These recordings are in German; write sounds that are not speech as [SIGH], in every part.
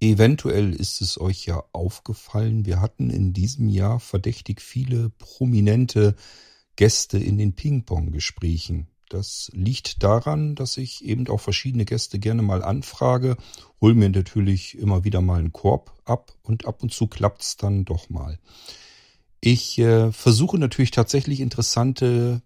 Eventuell ist es euch ja aufgefallen, wir hatten in diesem Jahr verdächtig viele prominente Gäste in den Ping-Pong-Gesprächen. Das liegt daran, dass ich eben auch verschiedene Gäste gerne mal anfrage, hol mir natürlich immer wieder mal einen Korb ab und ab und zu klappt's dann doch mal. Ich äh, versuche natürlich tatsächlich interessante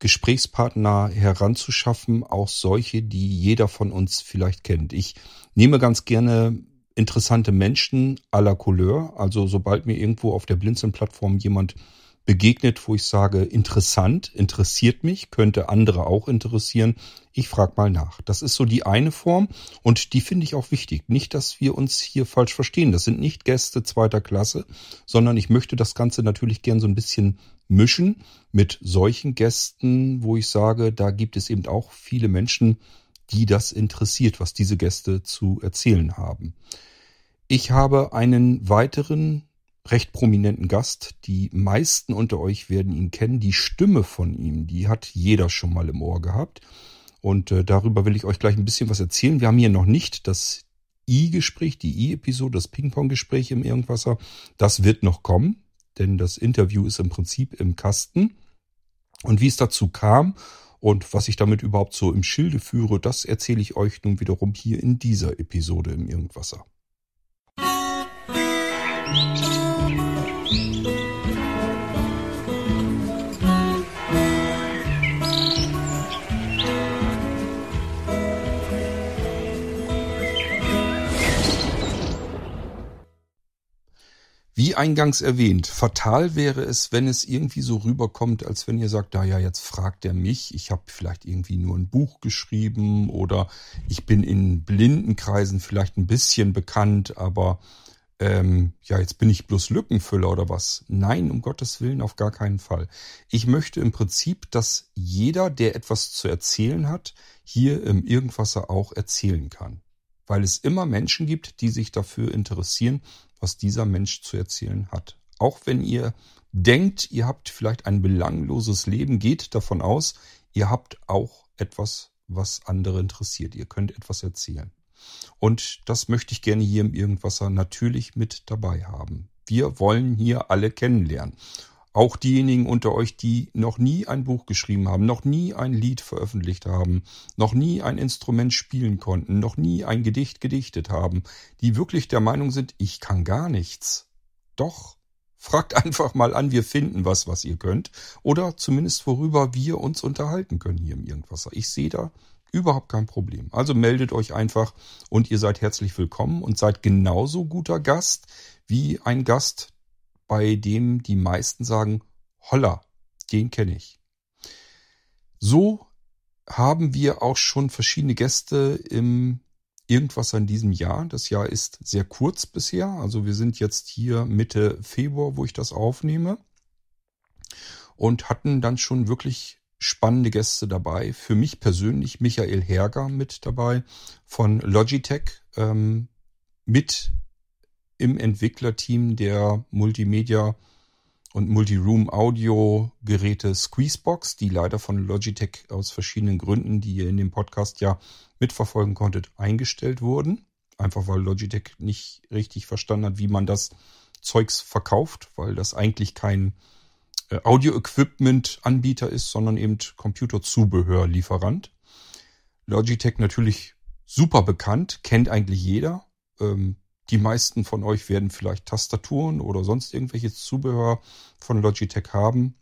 Gesprächspartner heranzuschaffen, auch solche, die jeder von uns vielleicht kennt. Ich nehme ganz gerne interessante Menschen aller Couleur. Also sobald mir irgendwo auf der Blinzeln-Plattform jemand begegnet, wo ich sage, interessant, interessiert mich, könnte andere auch interessieren. Ich frage mal nach. Das ist so die eine Form und die finde ich auch wichtig. Nicht, dass wir uns hier falsch verstehen. Das sind nicht Gäste zweiter Klasse, sondern ich möchte das Ganze natürlich gern so ein bisschen mischen mit solchen Gästen, wo ich sage, da gibt es eben auch viele Menschen, die das interessiert, was diese Gäste zu erzählen haben. Ich habe einen weiteren recht prominenten Gast. Die meisten unter euch werden ihn kennen. Die Stimme von ihm, die hat jeder schon mal im Ohr gehabt. Und äh, darüber will ich euch gleich ein bisschen was erzählen. Wir haben hier noch nicht das I-Gespräch, die I-Episode, das Ping-Pong-Gespräch im Irgendwasser. Das wird noch kommen, denn das Interview ist im Prinzip im Kasten. Und wie es dazu kam und was ich damit überhaupt so im Schilde führe, das erzähle ich euch nun wiederum hier in dieser Episode im Irgendwasser. Eingangs erwähnt, fatal wäre es, wenn es irgendwie so rüberkommt, als wenn ihr sagt, da ja, jetzt fragt er mich, ich habe vielleicht irgendwie nur ein Buch geschrieben oder ich bin in Blindenkreisen vielleicht ein bisschen bekannt, aber ähm, ja, jetzt bin ich bloß Lückenfüller oder was. Nein, um Gottes Willen, auf gar keinen Fall. Ich möchte im Prinzip, dass jeder, der etwas zu erzählen hat, hier im Irgendwasser auch erzählen kann. Weil es immer Menschen gibt, die sich dafür interessieren, was dieser Mensch zu erzählen hat. Auch wenn ihr denkt, ihr habt vielleicht ein belangloses Leben, geht davon aus, ihr habt auch etwas, was andere interessiert. Ihr könnt etwas erzählen. Und das möchte ich gerne hier im Irgendwasser natürlich mit dabei haben. Wir wollen hier alle kennenlernen. Auch diejenigen unter euch, die noch nie ein Buch geschrieben haben, noch nie ein Lied veröffentlicht haben, noch nie ein Instrument spielen konnten, noch nie ein Gedicht gedichtet haben, die wirklich der Meinung sind, ich kann gar nichts. Doch, fragt [LAUGHS] einfach mal an, wir finden was, was ihr könnt, oder zumindest worüber wir uns unterhalten können hier im Irgendwasser. Ich sehe da überhaupt kein Problem. Also meldet euch einfach und ihr seid herzlich willkommen und seid genauso guter Gast wie ein Gast, bei dem die meisten sagen, holla, den kenne ich. So haben wir auch schon verschiedene Gäste im Irgendwas in diesem Jahr. Das Jahr ist sehr kurz bisher. Also wir sind jetzt hier Mitte Februar, wo ich das aufnehme. Und hatten dann schon wirklich spannende Gäste dabei. Für mich persönlich Michael Herger mit dabei von Logitech. Ähm, mit im Entwicklerteam der Multimedia und Multiroom Audio Geräte Squeezebox, die leider von Logitech aus verschiedenen Gründen, die ihr in dem Podcast ja mitverfolgen konntet, eingestellt wurden. Einfach weil Logitech nicht richtig verstanden hat, wie man das Zeugs verkauft, weil das eigentlich kein äh, Audio-Equipment-Anbieter ist, sondern eben Computerzubehörlieferant. Logitech natürlich super bekannt, kennt eigentlich jeder. Ähm, die meisten von euch werden vielleicht Tastaturen oder sonst irgendwelches Zubehör von Logitech haben.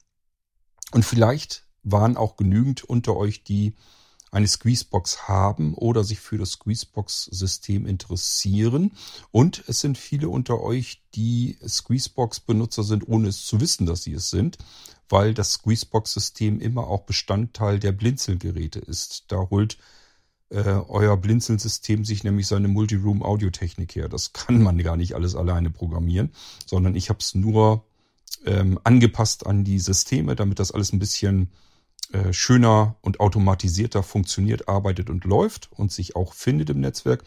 Und vielleicht waren auch genügend unter euch, die eine Squeezebox haben oder sich für das Squeezebox-System interessieren. Und es sind viele unter euch, die Squeezebox-Benutzer sind, ohne es zu wissen, dass sie es sind, weil das Squeezebox-System immer auch Bestandteil der Blinzelgeräte ist. Da holt äh, euer Blinzeln-System sich nämlich seine Multiroom-Audiotechnik her. Das kann man gar nicht alles alleine programmieren, sondern ich habe es nur ähm, angepasst an die Systeme, damit das alles ein bisschen äh, schöner und automatisierter funktioniert, arbeitet und läuft und sich auch findet im Netzwerk.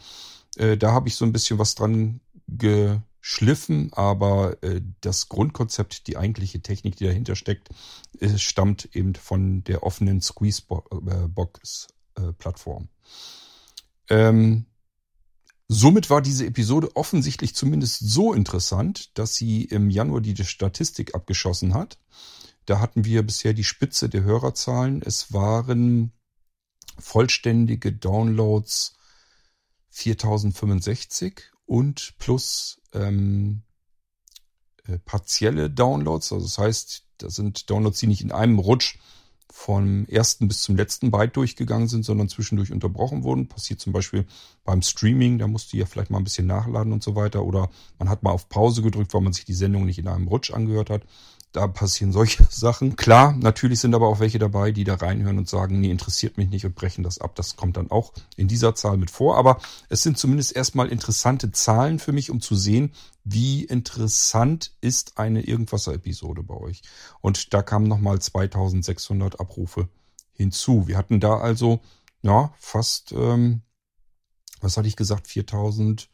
Äh, da habe ich so ein bisschen was dran geschliffen, aber äh, das Grundkonzept, die eigentliche Technik, die dahinter steckt, äh, stammt eben von der offenen Squeezebox-Plattform. Äh, ähm, Somit war diese Episode offensichtlich zumindest so interessant, dass sie im Januar die Statistik abgeschossen hat. Da hatten wir bisher die Spitze der Hörerzahlen. Es waren vollständige Downloads 4065 und plus ähm, äh, partielle Downloads. Also das heißt, das sind Downloads, die nicht in einem Rutsch vom ersten bis zum letzten Byte durchgegangen sind, sondern zwischendurch unterbrochen wurden. Passiert zum Beispiel beim Streaming, da musst du ja vielleicht mal ein bisschen nachladen und so weiter. Oder man hat mal auf Pause gedrückt, weil man sich die Sendung nicht in einem Rutsch angehört hat. Da passieren solche [LAUGHS] Sachen. Klar, natürlich sind aber auch welche dabei, die da reinhören und sagen, nee, interessiert mich nicht und brechen das ab. Das kommt dann auch in dieser Zahl mit vor. Aber es sind zumindest erstmal interessante Zahlen für mich, um zu sehen, wie interessant ist eine Irgendwasser-Episode bei euch. Und da kamen nochmal 2600 Abrufe hinzu. Wir hatten da also, ja, fast, ähm, was hatte ich gesagt, 4000,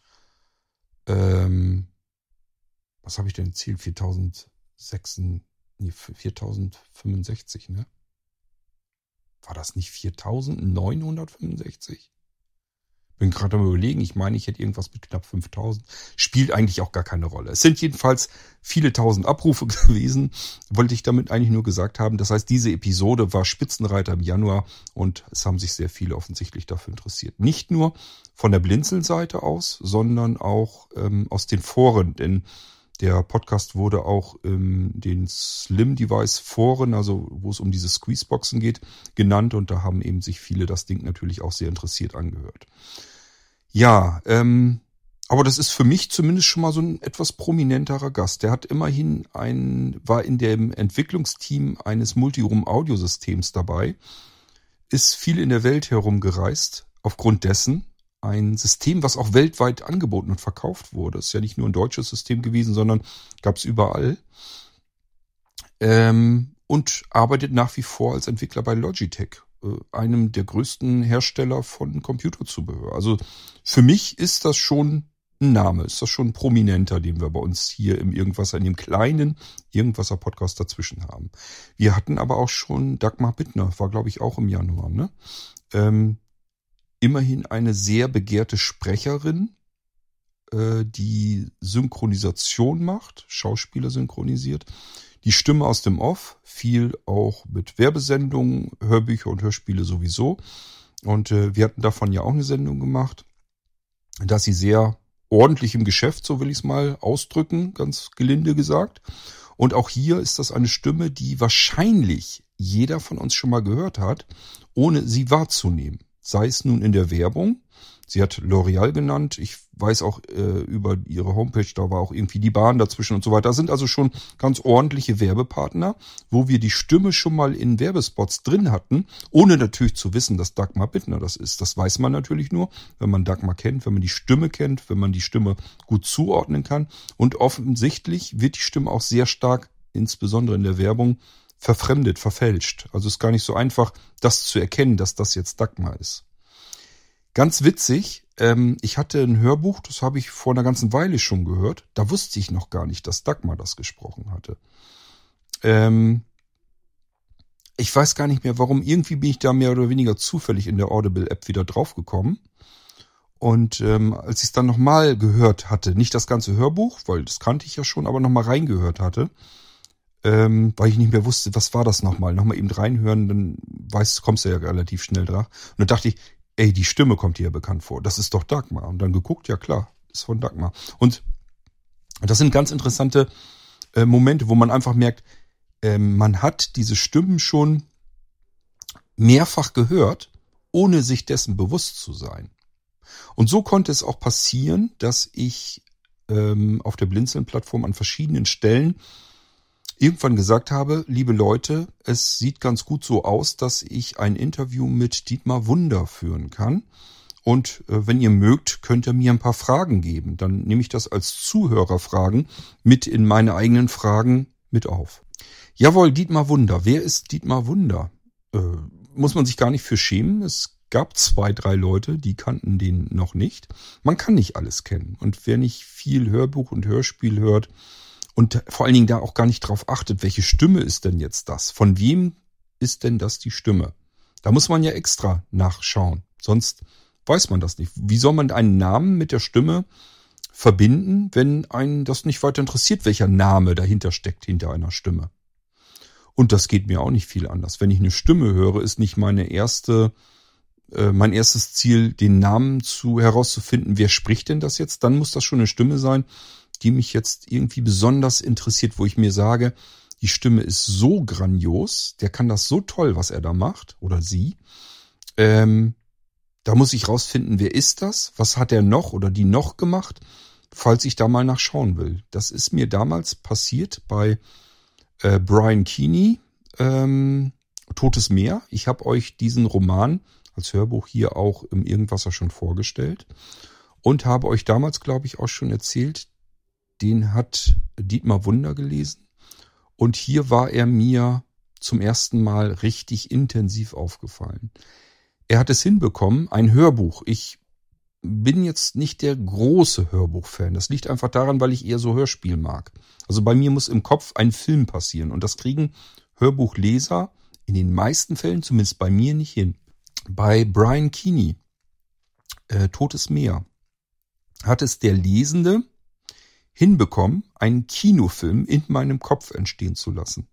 ähm, was habe ich denn erzählt? 4000 6, nee, 4065, ne? War das nicht 4965? Bin gerade am überlegen, ich meine, ich hätte irgendwas mit knapp 5000. Spielt eigentlich auch gar keine Rolle. Es sind jedenfalls viele tausend Abrufe [LAUGHS] gewesen, wollte ich damit eigentlich nur gesagt haben. Das heißt, diese Episode war Spitzenreiter im Januar und es haben sich sehr viele offensichtlich dafür interessiert. Nicht nur von der Blinzeln-Seite aus, sondern auch ähm, aus den Foren, denn der Podcast wurde auch in den Slim Device Foren, also wo es um diese Squeezeboxen geht, genannt und da haben eben sich viele das Ding natürlich auch sehr interessiert angehört. Ja, ähm, aber das ist für mich zumindest schon mal so ein etwas prominenterer Gast. Der hat immerhin ein, war in dem Entwicklungsteam eines Multiroom-Audiosystems dabei, ist viel in der Welt herumgereist, aufgrund dessen, ein System, was auch weltweit angeboten und verkauft wurde. ist ja nicht nur ein deutsches System gewesen, sondern gab es überall. Ähm, und arbeitet nach wie vor als Entwickler bei Logitech, äh, einem der größten Hersteller von Computerzubehör. Also für mich ist das schon ein Name, ist das schon ein prominenter, den wir bei uns hier im Irgendwasser, in dem kleinen Irgendwasser Podcast dazwischen haben. Wir hatten aber auch schon Dagmar Bittner, war glaube ich auch im Januar, ne? Ähm, immerhin eine sehr begehrte Sprecherin, äh, die Synchronisation macht, Schauspieler synchronisiert. Die Stimme aus dem Off, viel auch mit Werbesendungen, Hörbücher und Hörspiele sowieso. Und äh, wir hatten davon ja auch eine Sendung gemacht, dass sie sehr ordentlich im Geschäft, so will ich es mal ausdrücken, ganz gelinde gesagt. Und auch hier ist das eine Stimme, die wahrscheinlich jeder von uns schon mal gehört hat, ohne sie wahrzunehmen sei es nun in der Werbung. Sie hat L'Oreal genannt. Ich weiß auch äh, über ihre Homepage, da war auch irgendwie die Bahn dazwischen und so weiter. Da sind also schon ganz ordentliche Werbepartner, wo wir die Stimme schon mal in Werbespots drin hatten, ohne natürlich zu wissen, dass Dagmar Bittner das ist. Das weiß man natürlich nur, wenn man Dagmar kennt, wenn man die Stimme kennt, wenn man die Stimme gut zuordnen kann. Und offensichtlich wird die Stimme auch sehr stark, insbesondere in der Werbung, verfremdet, verfälscht. Also ist gar nicht so einfach, das zu erkennen, dass das jetzt Dagmar ist. Ganz witzig, ähm, ich hatte ein Hörbuch, das habe ich vor einer ganzen Weile schon gehört. Da wusste ich noch gar nicht, dass Dagmar das gesprochen hatte. Ähm, ich weiß gar nicht mehr, warum. Irgendwie bin ich da mehr oder weniger zufällig in der Audible-App wieder draufgekommen. Und ähm, als ich es dann nochmal gehört hatte, nicht das ganze Hörbuch, weil das kannte ich ja schon, aber nochmal reingehört hatte, ähm, weil ich nicht mehr wusste, was war das nochmal. Nochmal eben reinhören, dann weißt, kommst du ja relativ schnell drauf. Und dann dachte ich, ey, die Stimme kommt dir ja bekannt vor. Das ist doch Dagmar. Und dann geguckt, ja klar, ist von Dagmar. Und das sind ganz interessante äh, Momente, wo man einfach merkt, äh, man hat diese Stimmen schon mehrfach gehört, ohne sich dessen bewusst zu sein. Und so konnte es auch passieren, dass ich ähm, auf der Blinzeln-Plattform an verschiedenen Stellen irgendwann gesagt habe, liebe Leute, es sieht ganz gut so aus, dass ich ein Interview mit Dietmar Wunder führen kann. Und äh, wenn ihr mögt, könnt ihr mir ein paar Fragen geben. Dann nehme ich das als Zuhörerfragen mit in meine eigenen Fragen mit auf. Jawohl, Dietmar Wunder. Wer ist Dietmar Wunder? Äh, muss man sich gar nicht für schämen. Es gab zwei, drei Leute, die kannten den noch nicht. Man kann nicht alles kennen. Und wer nicht viel Hörbuch und Hörspiel hört, und vor allen Dingen da auch gar nicht drauf achtet, welche Stimme ist denn jetzt das? Von wem ist denn das die Stimme? Da muss man ja extra nachschauen. Sonst weiß man das nicht. Wie soll man einen Namen mit der Stimme verbinden, wenn einen das nicht weiter interessiert, welcher Name dahinter steckt, hinter einer Stimme? Und das geht mir auch nicht viel anders. Wenn ich eine Stimme höre, ist nicht meine erste, äh, mein erstes Ziel, den Namen zu herauszufinden, wer spricht denn das jetzt? Dann muss das schon eine Stimme sein, die mich jetzt irgendwie besonders interessiert, wo ich mir sage, die Stimme ist so grandios, der kann das so toll, was er da macht, oder sie. Ähm, da muss ich rausfinden, wer ist das? Was hat er noch oder die noch gemacht, falls ich da mal nachschauen will. Das ist mir damals passiert bei äh, Brian Keeney, ähm, Totes Meer. Ich habe euch diesen Roman als Hörbuch hier auch im Irgendwasser schon vorgestellt und habe euch damals, glaube ich, auch schon erzählt, den hat Dietmar Wunder gelesen. Und hier war er mir zum ersten Mal richtig intensiv aufgefallen. Er hat es hinbekommen, ein Hörbuch. Ich bin jetzt nicht der große Hörbuchfan. Das liegt einfach daran, weil ich eher so Hörspiel mag. Also bei mir muss im Kopf ein Film passieren und das kriegen Hörbuchleser in den meisten Fällen, zumindest bei mir, nicht hin. Bei Brian Keeney, äh, Totes Meer, hat es der Lesende hinbekommen, einen Kinofilm in meinem Kopf entstehen zu lassen.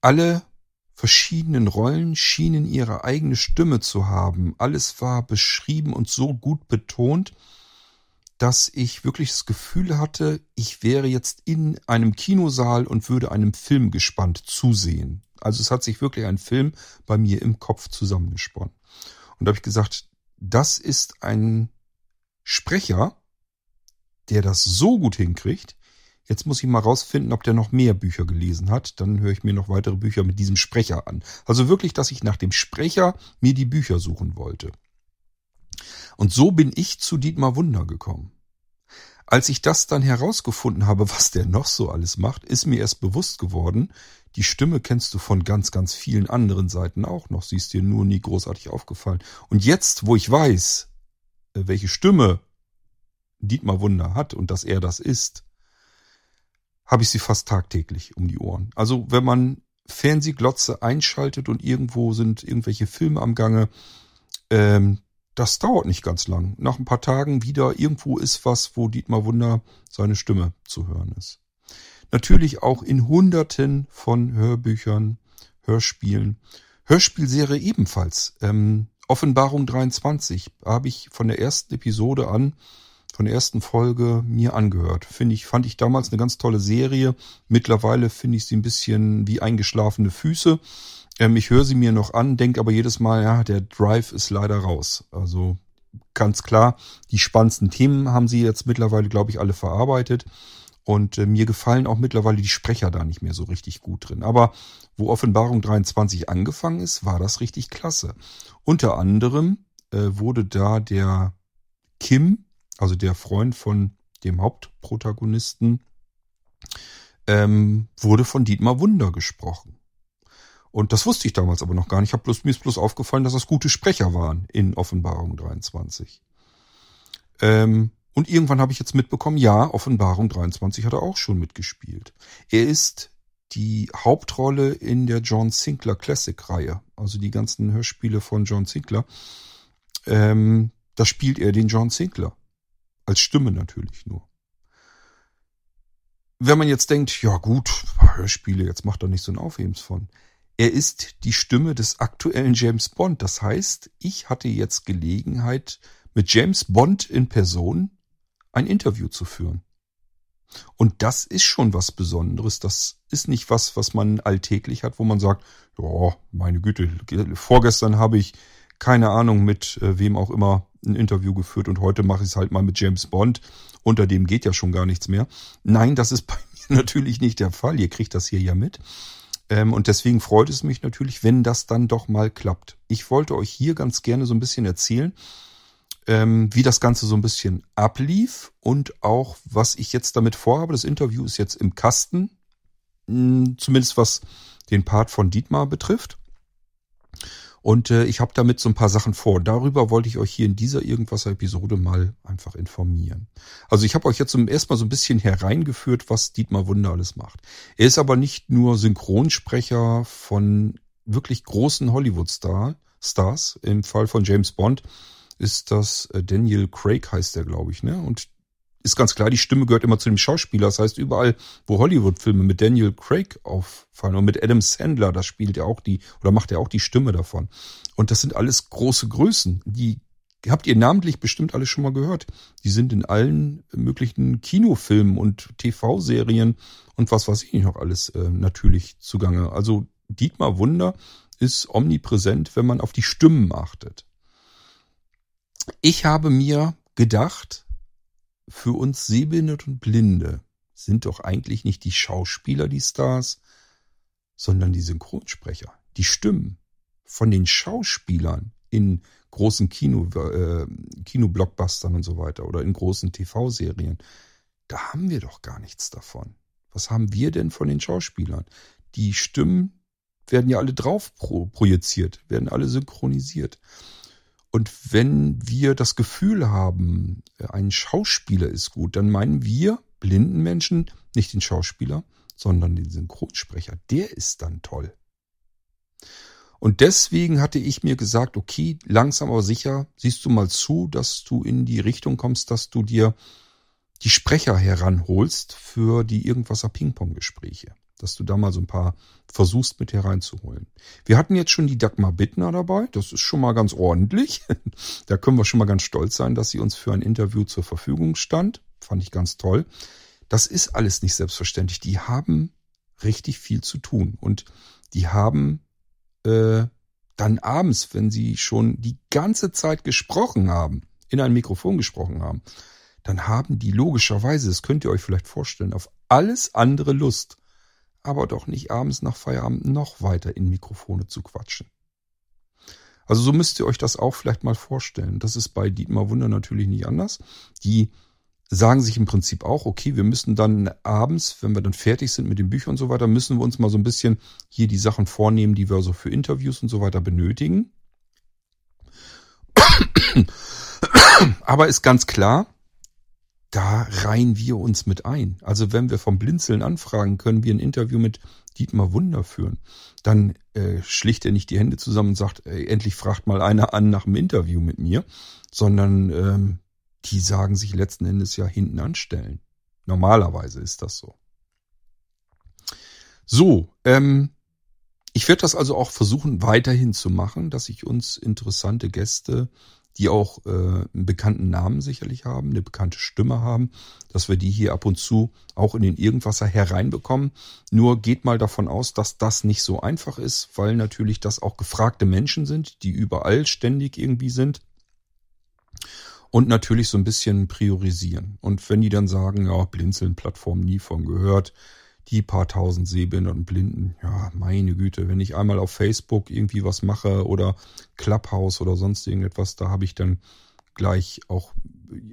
Alle verschiedenen Rollen schienen ihre eigene Stimme zu haben. Alles war beschrieben und so gut betont, dass ich wirklich das Gefühl hatte, ich wäre jetzt in einem Kinosaal und würde einem Film gespannt zusehen. Also es hat sich wirklich ein Film bei mir im Kopf zusammengesponnen. Und da habe ich gesagt, das ist ein Sprecher, der das so gut hinkriegt, jetzt muss ich mal rausfinden, ob der noch mehr Bücher gelesen hat. Dann höre ich mir noch weitere Bücher mit diesem Sprecher an. Also wirklich, dass ich nach dem Sprecher mir die Bücher suchen wollte. Und so bin ich zu Dietmar Wunder gekommen. Als ich das dann herausgefunden habe, was der noch so alles macht, ist mir erst bewusst geworden, die Stimme kennst du von ganz, ganz vielen anderen Seiten auch noch. Sie ist dir nur nie großartig aufgefallen. Und jetzt, wo ich weiß, äh, welche Stimme Dietmar Wunder hat und dass er das ist, habe ich sie fast tagtäglich um die Ohren. Also wenn man Fernsehglotze einschaltet und irgendwo sind irgendwelche Filme am Gange, ähm, das dauert nicht ganz lang. Nach ein paar Tagen wieder irgendwo ist was, wo Dietmar Wunder seine Stimme zu hören ist. Natürlich auch in Hunderten von Hörbüchern, Hörspielen. Hörspielserie ebenfalls. Ähm, Offenbarung 23 habe ich von der ersten Episode an von der ersten Folge mir angehört. Finde ich, fand ich damals eine ganz tolle Serie. Mittlerweile finde ich sie ein bisschen wie eingeschlafene Füße. Ähm, ich höre sie mir noch an, denke aber jedes Mal, ja, der Drive ist leider raus. Also ganz klar, die spannendsten Themen haben sie jetzt mittlerweile, glaube ich, alle verarbeitet. Und äh, mir gefallen auch mittlerweile die Sprecher da nicht mehr so richtig gut drin. Aber wo Offenbarung 23 angefangen ist, war das richtig klasse. Unter anderem äh, wurde da der Kim, also der Freund von dem Hauptprotagonisten, ähm, wurde von Dietmar Wunder gesprochen. Und das wusste ich damals aber noch gar nicht. Ich bloß, mir ist bloß aufgefallen, dass das gute Sprecher waren in Offenbarung 23. Ähm, und irgendwann habe ich jetzt mitbekommen, ja, Offenbarung 23 hat er auch schon mitgespielt. Er ist die Hauptrolle in der John Sinclair Classic Reihe, also die ganzen Hörspiele von John Sinclair. Ähm, da spielt er den John Sinclair. Als Stimme natürlich nur. Wenn man jetzt denkt, ja gut, Hörspiele, jetzt macht er nicht so ein Aufhebens von. Er ist die Stimme des aktuellen James Bond. Das heißt, ich hatte jetzt Gelegenheit, mit James Bond in Person ein Interview zu führen. Und das ist schon was Besonderes. Das ist nicht was, was man alltäglich hat, wo man sagt, ja, meine Güte, vorgestern habe ich keine Ahnung mit äh, wem auch immer ein Interview geführt und heute mache ich es halt mal mit James Bond. Unter dem geht ja schon gar nichts mehr. Nein, das ist [LAUGHS] bei mir natürlich nicht der Fall. Ihr kriegt das hier ja mit. Ähm, und deswegen freut es mich natürlich, wenn das dann doch mal klappt. Ich wollte euch hier ganz gerne so ein bisschen erzählen, ähm, wie das Ganze so ein bisschen ablief und auch, was ich jetzt damit vorhabe. Das Interview ist jetzt im Kasten, hm, zumindest was den Part von Dietmar betrifft. Und äh, ich habe damit so ein paar Sachen vor. Darüber wollte ich euch hier in dieser Irgendwas-Episode mal einfach informieren. Also ich habe euch jetzt zum ersten Mal so ein bisschen hereingeführt, was Dietmar Wunder alles macht. Er ist aber nicht nur Synchronsprecher von wirklich großen Hollywood-Stars. Im Fall von James Bond ist das äh, Daniel Craig heißt der, glaube ich, ne? Und ist ganz klar, die Stimme gehört immer zu dem Schauspieler. Das heißt, überall, wo Hollywood-Filme mit Daniel Craig auffallen und mit Adam Sandler, das spielt er auch die, oder macht er auch die Stimme davon. Und das sind alles große Größen. Die habt ihr namentlich bestimmt alle schon mal gehört. Die sind in allen möglichen Kinofilmen und TV-Serien und was weiß ich noch alles äh, natürlich zugange. Also Dietmar Wunder ist omnipräsent, wenn man auf die Stimmen achtet. Ich habe mir gedacht, für uns Sehbehinderte und Blinde sind doch eigentlich nicht die Schauspieler die Stars, sondern die Synchronsprecher, die Stimmen von den Schauspielern in großen Kino, äh, Kinoblockbustern und so weiter oder in großen TV-Serien. Da haben wir doch gar nichts davon. Was haben wir denn von den Schauspielern? Die Stimmen werden ja alle drauf pro projiziert, werden alle synchronisiert. Und wenn wir das Gefühl haben, ein Schauspieler ist gut, dann meinen wir blinden Menschen nicht den Schauspieler, sondern den Synchronsprecher. Der ist dann toll. Und deswegen hatte ich mir gesagt, okay, langsam aber sicher siehst du mal zu, dass du in die Richtung kommst, dass du dir die Sprecher heranholst für die Irgendwasser Ping-Pong-Gespräche dass du da mal so ein paar versuchst mit hereinzuholen. Wir hatten jetzt schon die Dagmar Bittner dabei. Das ist schon mal ganz ordentlich. [LAUGHS] da können wir schon mal ganz stolz sein, dass sie uns für ein Interview zur Verfügung stand. Fand ich ganz toll. Das ist alles nicht selbstverständlich. Die haben richtig viel zu tun und die haben äh, dann abends, wenn sie schon die ganze Zeit gesprochen haben, in ein Mikrofon gesprochen haben, dann haben die logischerweise, das könnt ihr euch vielleicht vorstellen, auf alles andere Lust aber doch nicht abends nach Feierabend noch weiter in Mikrofone zu quatschen. Also so müsst ihr euch das auch vielleicht mal vorstellen. Das ist bei Dietmar Wunder natürlich nicht anders. Die sagen sich im Prinzip auch, okay, wir müssen dann abends, wenn wir dann fertig sind mit den Büchern und so weiter, müssen wir uns mal so ein bisschen hier die Sachen vornehmen, die wir so für Interviews und so weiter benötigen. Aber ist ganz klar, da reihen wir uns mit ein. Also wenn wir vom Blinzeln anfragen, können wir ein Interview mit Dietmar Wunder führen. Dann äh, schlicht er nicht die Hände zusammen und sagt, ey, endlich fragt mal einer an nach einem Interview mit mir, sondern ähm, die sagen sich letzten Endes ja hinten anstellen. Normalerweise ist das so. So, ähm, ich werde das also auch versuchen weiterhin zu machen, dass ich uns interessante Gäste die auch äh, einen bekannten Namen sicherlich haben, eine bekannte Stimme haben, dass wir die hier ab und zu auch in den Irgendwasser hereinbekommen. Nur geht mal davon aus, dass das nicht so einfach ist, weil natürlich das auch gefragte Menschen sind, die überall ständig irgendwie sind. Und natürlich so ein bisschen priorisieren. Und wenn die dann sagen, ja, Blinzeln-Plattform nie von gehört, die paar tausend Sehbehinderten und Blinden, ja, meine Güte, wenn ich einmal auf Facebook irgendwie was mache oder Clubhouse oder sonst irgendetwas, da habe ich dann gleich auch,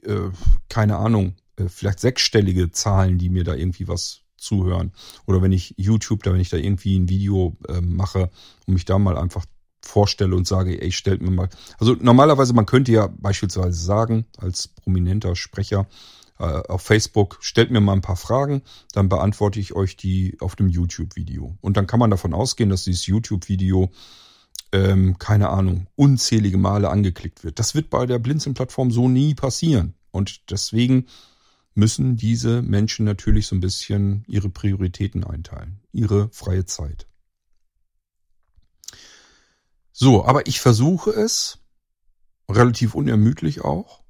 äh, keine Ahnung, äh, vielleicht sechsstellige Zahlen, die mir da irgendwie was zuhören. Oder wenn ich YouTube, da wenn ich da irgendwie ein Video äh, mache und mich da mal einfach vorstelle und sage, ey, stellt mir mal. Also normalerweise, man könnte ja beispielsweise sagen, als prominenter Sprecher, auf Facebook, stellt mir mal ein paar Fragen, dann beantworte ich euch die auf dem YouTube-Video. Und dann kann man davon ausgehen, dass dieses YouTube-Video, ähm, keine Ahnung, unzählige Male angeklickt wird. Das wird bei der Blinzeln-Plattform so nie passieren. Und deswegen müssen diese Menschen natürlich so ein bisschen ihre Prioritäten einteilen, ihre freie Zeit. So, aber ich versuche es, relativ unermüdlich auch,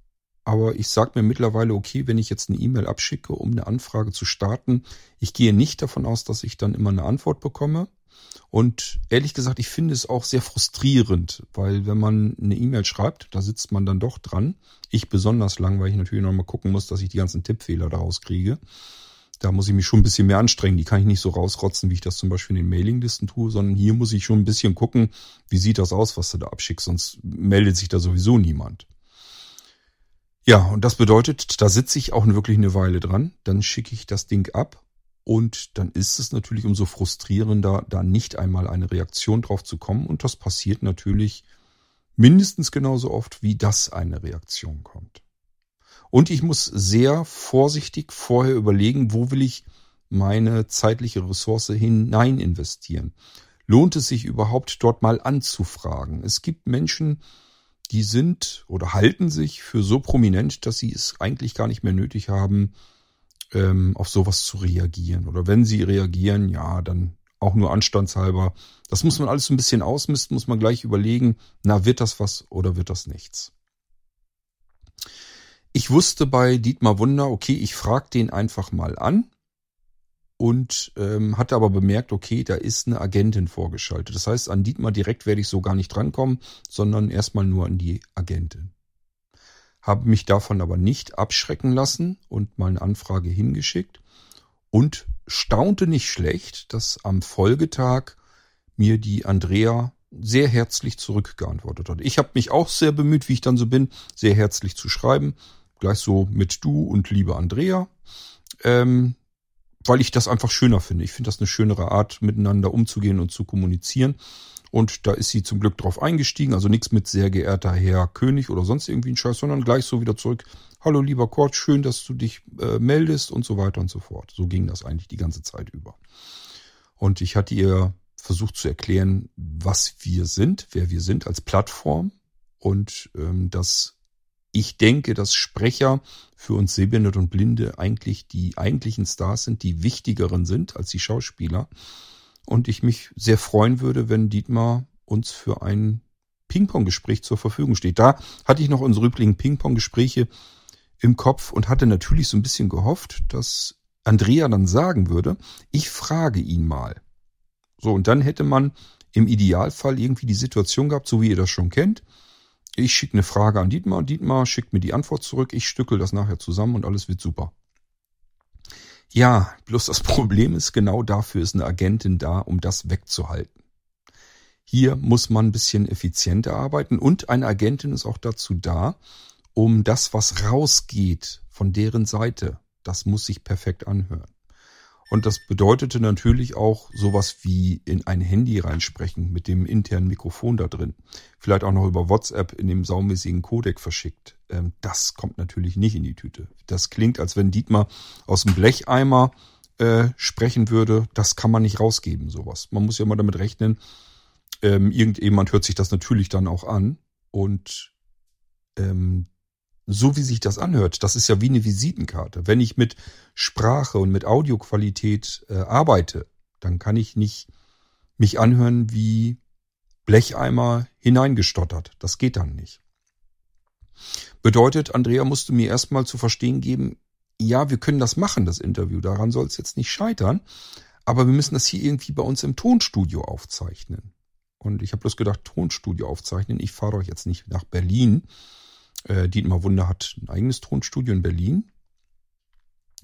aber ich sage mir mittlerweile, okay, wenn ich jetzt eine E-Mail abschicke, um eine Anfrage zu starten, ich gehe nicht davon aus, dass ich dann immer eine Antwort bekomme. Und ehrlich gesagt, ich finde es auch sehr frustrierend, weil wenn man eine E-Mail schreibt, da sitzt man dann doch dran. Ich besonders lang, weil ich natürlich noch mal gucken muss, dass ich die ganzen Tippfehler daraus kriege. Da muss ich mich schon ein bisschen mehr anstrengen. Die kann ich nicht so rausrotzen, wie ich das zum Beispiel in den Mailinglisten tue, sondern hier muss ich schon ein bisschen gucken, wie sieht das aus, was du da abschickst, sonst meldet sich da sowieso niemand. Ja, und das bedeutet, da sitze ich auch wirklich eine Weile dran, dann schicke ich das Ding ab und dann ist es natürlich umso frustrierender, da nicht einmal eine Reaktion drauf zu kommen und das passiert natürlich mindestens genauso oft, wie das eine Reaktion kommt. Und ich muss sehr vorsichtig vorher überlegen, wo will ich meine zeitliche Ressource hinein investieren. Lohnt es sich überhaupt dort mal anzufragen? Es gibt Menschen, sind oder halten sich für so prominent, dass sie es eigentlich gar nicht mehr nötig haben, ähm, auf sowas zu reagieren. Oder wenn sie reagieren, ja, dann auch nur anstandshalber. Das muss man alles so ein bisschen ausmisten, muss man gleich überlegen, na, wird das was oder wird das nichts? Ich wusste bei Dietmar Wunder, okay, ich frage den einfach mal an und ähm, hatte aber bemerkt, okay, da ist eine Agentin vorgeschaltet. Das heißt, an Dietmar direkt werde ich so gar nicht drankommen, sondern erstmal nur an die Agentin. Habe mich davon aber nicht abschrecken lassen und mal eine Anfrage hingeschickt und staunte nicht schlecht, dass am Folgetag mir die Andrea sehr herzlich zurückgeantwortet hat. Ich habe mich auch sehr bemüht, wie ich dann so bin, sehr herzlich zu schreiben. Gleich so mit du und liebe Andrea. Ähm, weil ich das einfach schöner finde. Ich finde das eine schönere Art, miteinander umzugehen und zu kommunizieren. Und da ist sie zum Glück drauf eingestiegen. Also nichts mit sehr geehrter Herr König oder sonst irgendwie ein Scheiß, sondern gleich so wieder zurück. Hallo lieber Kurt, schön, dass du dich äh, meldest und so weiter und so fort. So ging das eigentlich die ganze Zeit über. Und ich hatte ihr versucht zu erklären, was wir sind, wer wir sind als Plattform und ähm, dass ich denke, dass Sprecher für uns Sehbehinderte und Blinde eigentlich die eigentlichen Stars sind, die wichtigeren sind als die Schauspieler. Und ich mich sehr freuen würde, wenn Dietmar uns für ein Ping-Pong-Gespräch zur Verfügung steht. Da hatte ich noch unsere üblichen Ping-Pong-Gespräche im Kopf und hatte natürlich so ein bisschen gehofft, dass Andrea dann sagen würde, ich frage ihn mal. So, und dann hätte man im Idealfall irgendwie die Situation gehabt, so wie ihr das schon kennt. Ich schicke eine Frage an Dietmar, Dietmar schickt mir die Antwort zurück, ich stückel das nachher zusammen und alles wird super. Ja, bloß das [LAUGHS] Problem ist, genau dafür ist eine Agentin da, um das wegzuhalten. Hier muss man ein bisschen effizienter arbeiten und eine Agentin ist auch dazu da, um das, was rausgeht von deren Seite, das muss sich perfekt anhören. Und das bedeutete natürlich auch sowas wie in ein Handy reinsprechen mit dem internen Mikrofon da drin. Vielleicht auch noch über WhatsApp in dem saumäßigen Codec verschickt. Ähm, das kommt natürlich nicht in die Tüte. Das klingt, als wenn Dietmar aus dem Blecheimer äh, sprechen würde. Das kann man nicht rausgeben, sowas. Man muss ja mal damit rechnen. Ähm, irgendjemand hört sich das natürlich dann auch an. Und ähm, so wie sich das anhört, das ist ja wie eine Visitenkarte. Wenn ich mit Sprache und mit Audioqualität äh, arbeite, dann kann ich nicht mich anhören wie Blecheimer hineingestottert. Das geht dann nicht. Bedeutet, Andrea musste mir erstmal zu verstehen geben, ja, wir können das machen, das Interview, daran soll es jetzt nicht scheitern, aber wir müssen das hier irgendwie bei uns im Tonstudio aufzeichnen. Und ich habe bloß gedacht, Tonstudio aufzeichnen, ich fahre doch jetzt nicht nach Berlin, äh, Dietmar Wunder hat ein eigenes Tonstudio in Berlin.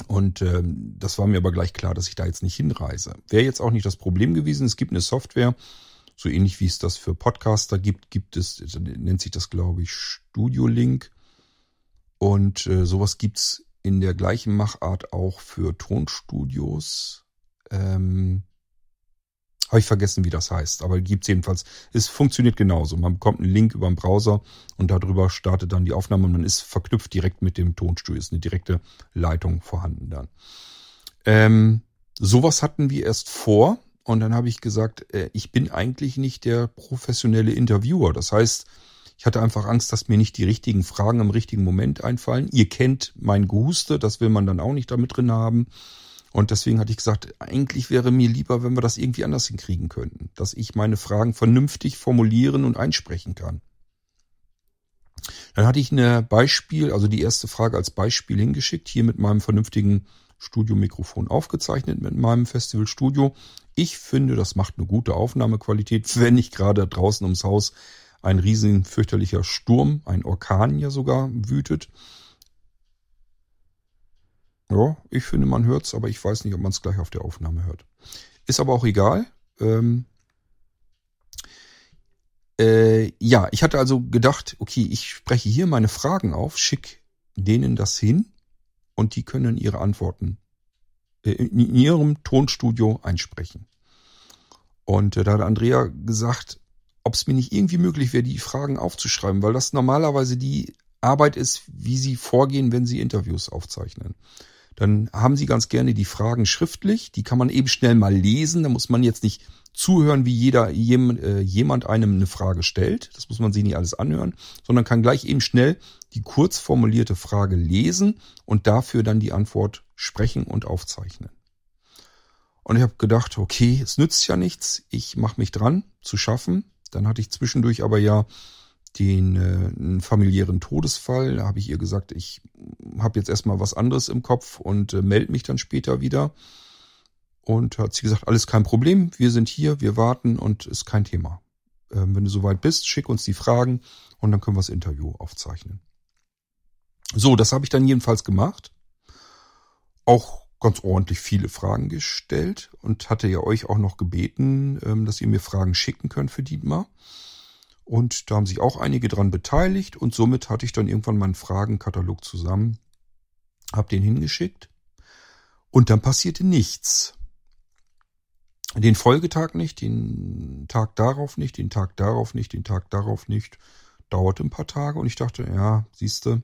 Und ähm, das war mir aber gleich klar, dass ich da jetzt nicht hinreise. Wäre jetzt auch nicht das Problem gewesen. Es gibt eine Software, so ähnlich wie es das für Podcaster gibt, gibt es, nennt sich das, glaube ich, Studio Link. Und äh, sowas gibt's in der gleichen Machart auch für Tonstudios. Ähm, habe ich vergessen, wie das heißt, aber gibt's jedenfalls. Es funktioniert genauso. Man bekommt einen Link über den Browser und darüber startet dann die Aufnahme und man ist verknüpft direkt mit dem Tonstudio. Ist eine direkte Leitung vorhanden dann. Ähm, sowas hatten wir erst vor und dann habe ich gesagt, äh, ich bin eigentlich nicht der professionelle Interviewer. Das heißt, ich hatte einfach Angst, dass mir nicht die richtigen Fragen im richtigen Moment einfallen. Ihr kennt mein Gehuste, das will man dann auch nicht damit drin haben. Und deswegen hatte ich gesagt, eigentlich wäre mir lieber, wenn wir das irgendwie anders hinkriegen könnten, dass ich meine Fragen vernünftig formulieren und einsprechen kann. Dann hatte ich eine Beispiel, also die erste Frage als Beispiel hingeschickt, hier mit meinem vernünftigen Studiomikrofon aufgezeichnet, mit meinem Festivalstudio. Ich finde, das macht eine gute Aufnahmequalität, [LAUGHS] wenn nicht gerade draußen ums Haus ein riesen fürchterlicher Sturm, ein Orkan ja sogar wütet. Ja, ich finde, man hört's, aber ich weiß nicht, ob man es gleich auf der Aufnahme hört. Ist aber auch egal. Ähm, äh, ja, ich hatte also gedacht, okay, ich spreche hier meine Fragen auf, schick denen das hin und die können ihre Antworten äh, in ihrem Tonstudio einsprechen. Und äh, da hat Andrea gesagt, ob es mir nicht irgendwie möglich wäre, die Fragen aufzuschreiben, weil das normalerweise die Arbeit ist, wie sie vorgehen, wenn sie Interviews aufzeichnen. Dann haben sie ganz gerne die Fragen schriftlich. Die kann man eben schnell mal lesen. Da muss man jetzt nicht zuhören, wie jeder äh, jemand einem eine Frage stellt. Das muss man sich nicht alles anhören, sondern kann gleich eben schnell die kurz formulierte Frage lesen und dafür dann die Antwort sprechen und aufzeichnen. Und ich habe gedacht, okay, es nützt ja nichts. Ich mache mich dran zu schaffen. Dann hatte ich zwischendurch aber ja den äh, einen familiären Todesfall. Da habe ich ihr gesagt, ich habe jetzt erstmal was anderes im Kopf und äh, melde mich dann später wieder. Und hat sie gesagt, alles kein Problem, wir sind hier, wir warten und ist kein Thema. Ähm, wenn du soweit bist, schick uns die Fragen und dann können wir das Interview aufzeichnen. So, das habe ich dann jedenfalls gemacht. Auch ganz ordentlich viele Fragen gestellt und hatte ja euch auch noch gebeten, ähm, dass ihr mir Fragen schicken könnt für Dietmar. Und da haben sich auch einige dran beteiligt und somit hatte ich dann irgendwann meinen Fragenkatalog zusammen, hab den hingeschickt und dann passierte nichts. Den Folgetag nicht, den Tag darauf nicht, den Tag darauf nicht, den Tag darauf nicht. Dauerte ein paar Tage und ich dachte, ja, siehste,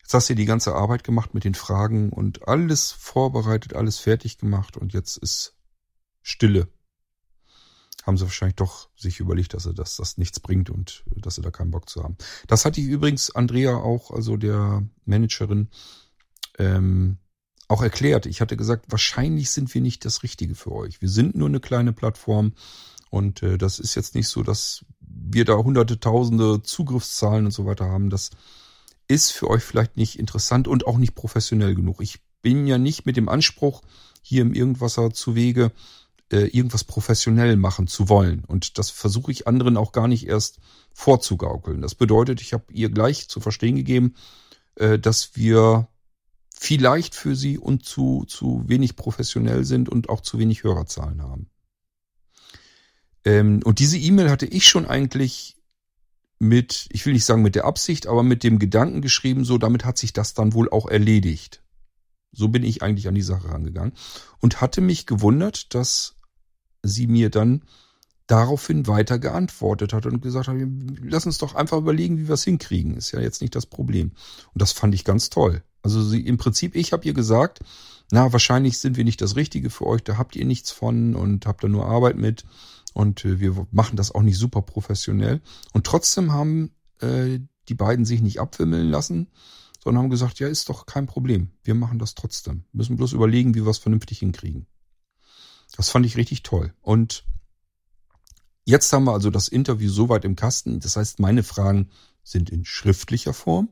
jetzt hast du die ganze Arbeit gemacht mit den Fragen und alles vorbereitet, alles fertig gemacht und jetzt ist Stille haben sie wahrscheinlich doch sich überlegt, dass, sie, dass das nichts bringt und dass sie da keinen Bock zu haben. Das hatte ich übrigens Andrea auch, also der Managerin, ähm, auch erklärt. Ich hatte gesagt, wahrscheinlich sind wir nicht das Richtige für euch. Wir sind nur eine kleine Plattform und äh, das ist jetzt nicht so, dass wir da hunderte, tausende Zugriffszahlen und so weiter haben. Das ist für euch vielleicht nicht interessant und auch nicht professionell genug. Ich bin ja nicht mit dem Anspruch hier im Irgendwasser zu Wege, äh, irgendwas professionell machen zu wollen. Und das versuche ich anderen auch gar nicht erst vorzugaukeln. Das bedeutet, ich habe ihr gleich zu verstehen gegeben, äh, dass wir vielleicht für sie und zu, zu wenig professionell sind und auch zu wenig Hörerzahlen haben. Ähm, und diese E-Mail hatte ich schon eigentlich mit, ich will nicht sagen mit der Absicht, aber mit dem Gedanken geschrieben, so damit hat sich das dann wohl auch erledigt. So bin ich eigentlich an die Sache rangegangen und hatte mich gewundert, dass sie mir dann daraufhin weiter geantwortet hat und gesagt hat, lass uns doch einfach überlegen, wie wir es hinkriegen. Ist ja jetzt nicht das Problem. Und das fand ich ganz toll. Also sie, im Prinzip, ich habe ihr gesagt, na, wahrscheinlich sind wir nicht das Richtige für euch, da habt ihr nichts von und habt da nur Arbeit mit und äh, wir machen das auch nicht super professionell. Und trotzdem haben äh, die beiden sich nicht abwimmeln lassen, sondern haben gesagt, ja, ist doch kein Problem. Wir machen das trotzdem. Müssen bloß überlegen, wie wir es vernünftig hinkriegen. Das fand ich richtig toll. Und jetzt haben wir also das Interview soweit im Kasten. Das heißt, meine Fragen sind in schriftlicher Form.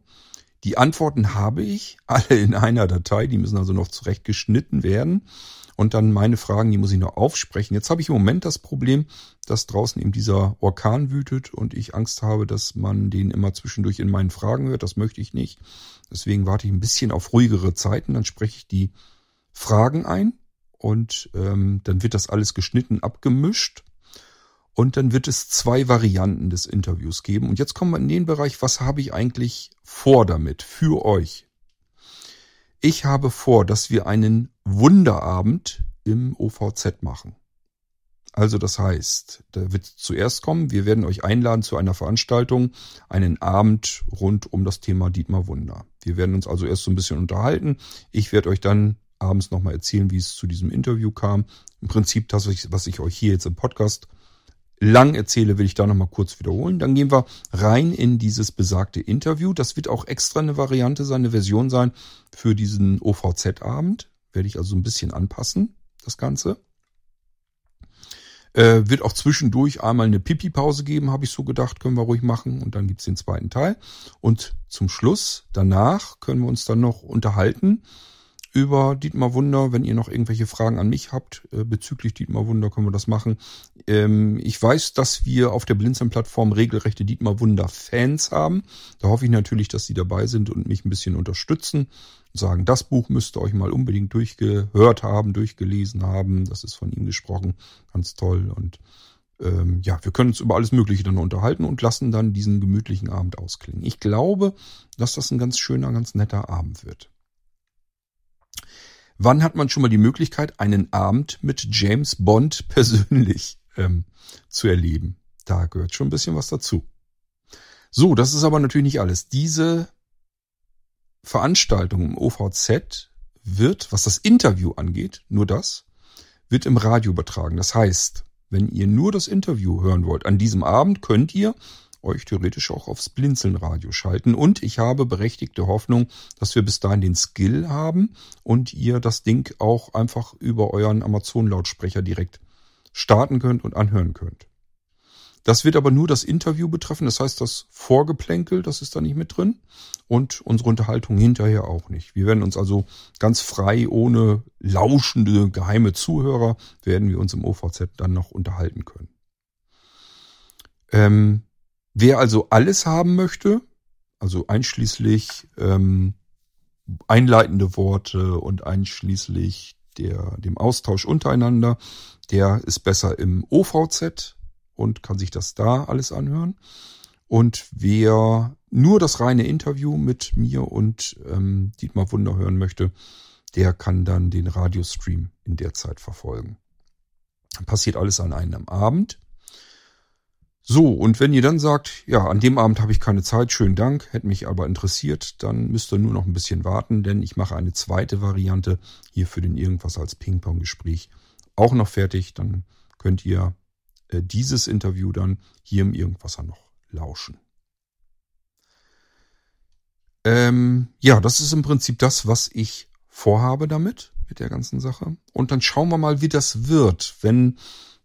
Die Antworten habe ich [LAUGHS] alle in einer Datei. Die müssen also noch zurechtgeschnitten werden. Und dann meine Fragen, die muss ich noch aufsprechen. Jetzt habe ich im Moment das Problem, dass draußen eben dieser Orkan wütet und ich Angst habe, dass man den immer zwischendurch in meinen Fragen hört. Das möchte ich nicht. Deswegen warte ich ein bisschen auf ruhigere Zeiten. Dann spreche ich die Fragen ein und ähm, dann wird das alles geschnitten, abgemischt und dann wird es zwei Varianten des Interviews geben. Und jetzt kommen wir in den Bereich, was habe ich eigentlich vor damit für euch? Ich habe vor, dass wir einen Wunderabend im OVZ machen. Also das heißt, da wird zuerst kommen, wir werden euch einladen zu einer Veranstaltung, einen Abend rund um das Thema Dietmar Wunder. Wir werden uns also erst so ein bisschen unterhalten. Ich werde euch dann abends nochmal erzählen, wie es zu diesem Interview kam. Im Prinzip das, was ich euch hier jetzt im Podcast lang erzähle, will ich da nochmal kurz wiederholen. Dann gehen wir rein in dieses besagte Interview. Das wird auch extra eine Variante sein, eine Version sein für diesen OVZ-Abend. Werde ich also ein bisschen anpassen, das Ganze. Äh, wird auch zwischendurch einmal eine Pipi-Pause geben, habe ich so gedacht, können wir ruhig machen. Und dann gibt's den zweiten Teil. Und zum Schluss, danach, können wir uns dann noch unterhalten über Dietmar Wunder. Wenn ihr noch irgendwelche Fragen an mich habt äh, bezüglich Dietmar Wunder, können wir das machen. Ähm, ich weiß, dass wir auf der Blinzeln-Plattform regelrechte Dietmar Wunder-Fans haben. Da hoffe ich natürlich, dass sie dabei sind und mich ein bisschen unterstützen. Sagen, das Buch müsst ihr euch mal unbedingt durchgehört haben, durchgelesen haben. Das ist von ihm gesprochen. Ganz toll. Und ähm, ja, wir können uns über alles Mögliche dann unterhalten und lassen dann diesen gemütlichen Abend ausklingen. Ich glaube, dass das ein ganz schöner, ganz netter Abend wird. Wann hat man schon mal die Möglichkeit, einen Abend mit James Bond [LAUGHS] persönlich ähm, zu erleben? Da gehört schon ein bisschen was dazu. So, das ist aber natürlich nicht alles. Diese Veranstaltung im OVZ wird, was das Interview angeht, nur das, wird im Radio übertragen. Das heißt, wenn ihr nur das Interview hören wollt, an diesem Abend könnt ihr euch theoretisch auch aufs Blinzeln-Radio schalten. Und ich habe berechtigte Hoffnung, dass wir bis dahin den Skill haben und ihr das Ding auch einfach über euren Amazon-Lautsprecher direkt starten könnt und anhören könnt. Das wird aber nur das Interview betreffen, das heißt das Vorgeplänkel, das ist da nicht mit drin und unsere Unterhaltung hinterher auch nicht. Wir werden uns also ganz frei, ohne lauschende geheime Zuhörer, werden wir uns im OVZ dann noch unterhalten können. Ähm, wer also alles haben möchte, also einschließlich ähm, einleitende Worte und einschließlich der, dem Austausch untereinander, der ist besser im OVZ und kann sich das da alles anhören. Und wer nur das reine Interview mit mir und ähm, Dietmar Wunder hören möchte, der kann dann den Radiostream in der Zeit verfolgen. Passiert alles an einem Abend. So, und wenn ihr dann sagt, ja, an dem Abend habe ich keine Zeit, schönen Dank, hätte mich aber interessiert, dann müsst ihr nur noch ein bisschen warten, denn ich mache eine zweite Variante hier für den Irgendwas als Ping-Pong-Gespräch auch noch fertig. Dann könnt ihr äh, dieses Interview dann hier im Irgendwasser noch lauschen. Ähm, ja, das ist im Prinzip das, was ich vorhabe damit, mit der ganzen Sache. Und dann schauen wir mal, wie das wird. Wenn